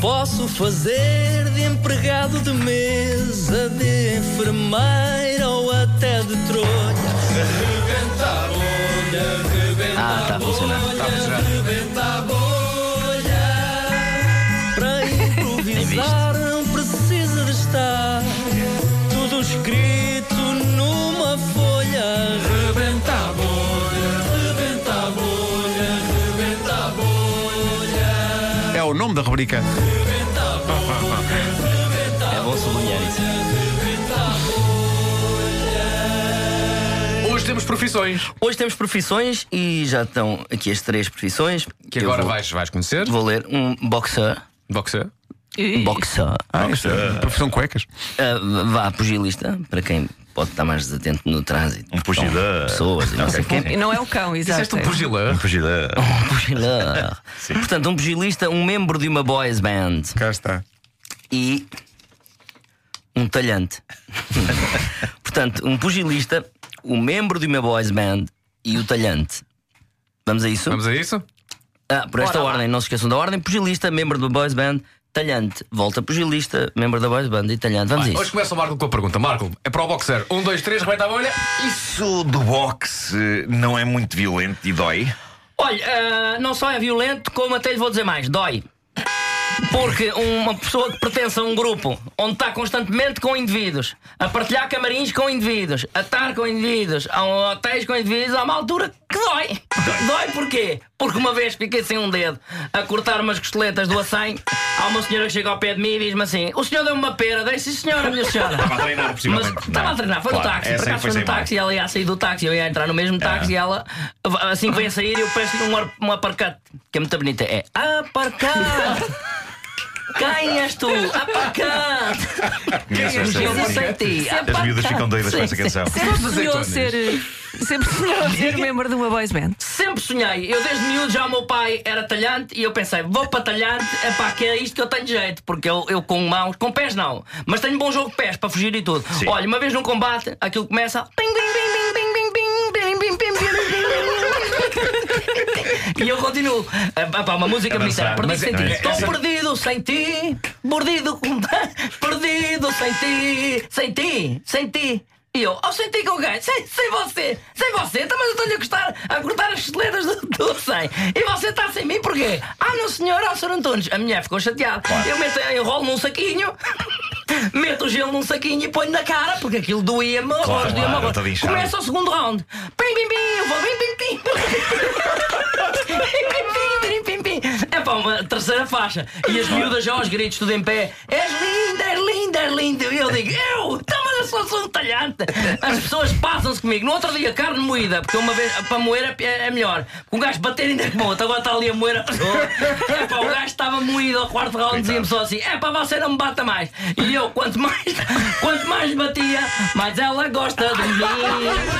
posso fazer de empregado de mesa, de enfermeira ou até de trolha. Rebenta a bolha, rebenta Ah, tá a bolha, Tá rebenta a bolha. Para improvisar não precisa de estar o nome da rubrica. É bom sublinhar isso. Hoje temos profissões Hoje temos profissões e já estão aqui as três profissões. que Eu agora vou, vais, vais conhecer. Vou ler um boxer. Boxer. Boxer. Ah, isso é profissão cuecas. Ah, vá, pugilista, para quem pode estar mais desatento no trânsito. Um pugilã. Pessoas e não sei o quê. E não é o cão, exato. Um pugilã. Um pugilã. Um pugilista. Portanto, um pugilista, um membro de uma boys band Cá está. e um talhante. Portanto, um pugilista, um membro de uma boys band e o talhante. Vamos a isso? Vamos a isso? Ah, por esta ordem, não se esqueçam da ordem: pugilista, membro da boys band, talhante, volta pugilista, membro da boys band e talhante. Vamos a Hoje isso. começa o Marco com a pergunta. Marco, é para o boxer. Um, dois, três, rebenta a bolha. Isso do boxe não é muito violento e dói? Olha, ah, não só é violento, como até lhe vou dizer mais: dói. Porque uma pessoa que pertence a um grupo onde está constantemente com indivíduos, a partilhar camarins com indivíduos, a estar com indivíduos, a hotéis com indivíduos, há uma altura que dói. Dói porquê? Porque uma vez fiquei sem um dedo a cortar umas costeletas do acém. Há uma senhora que chega ao pé de mim e diz-me assim: O senhor deu-me uma pera, dei sim senhora, minha senhora. Estava a treinar, Mas possivelmente. estava a treinar, foi no Claro, táxi, essa por acaso foi no táxi, ela ia sair do táxi, eu ia entrar no mesmo táxi e ela, assim que vem a sair, eu peço-lhe um, um aparcate, que é muito bonita. É aparcate! Quem és tu? Aparcate! Conheço esta Eu não música. sei ti. As miúdas ficam doidas com essa canção. Sempre sonhou ser. Sempre sonhou ser membro de uma boys band. Sempre sonhei. Eu desde miúdo já o meu pai era talhante e eu pensei, vou para talhante, é pá, que é isto que eu tenho jeito. Porque eu, eu com mãos, com pés não, mas tenho bom jogo de pés para fugir e tudo. Sim. Olha, uma vez num combate, aquilo começa. Ping, ping, ping, E eu continuo. Ah, pá, uma música dançar. Perdido sem ti. Estou perdido sem ti. Mordido com. Perdido sem ti. Sem ti. Sem ti. E eu, ao sentir com quem? Sem, sem você, sem você, mas eu estou-lhe a gostar a cortar as costeletas do, do sem. E você está sem mim porquê? Ah, não senhor, ao Sr. Antunes. A mulher ficou chateada. Eu meto, eu rolo num saquinho, meto o gelo num saquinho e ponho na cara, porque aquilo doía-me, Claro, claro, doía-me claro, inchado. Começa o segundo round. Pim, pim, pim, eu vou pim, pim, pim. Pim, pim, pim, pim, pim. É pá, uma terceira faixa. E as miúdas já aos gritos, tudo em pé. És linda, és linda, és linda. E eu digo, eu? Eu só sou um talhante. As pessoas passam-se comigo. No outro dia, carne moída, porque uma vez para moer é, é melhor. Com o gajo bater ainda é que monta. Agora está ali a moer a pessoa. É pá, o gajo estava moído ao quarto round, dizia-me só assim: é pá, você não me bata mais. E eu, quanto mais, quanto mais batia, mais ela gosta de mim.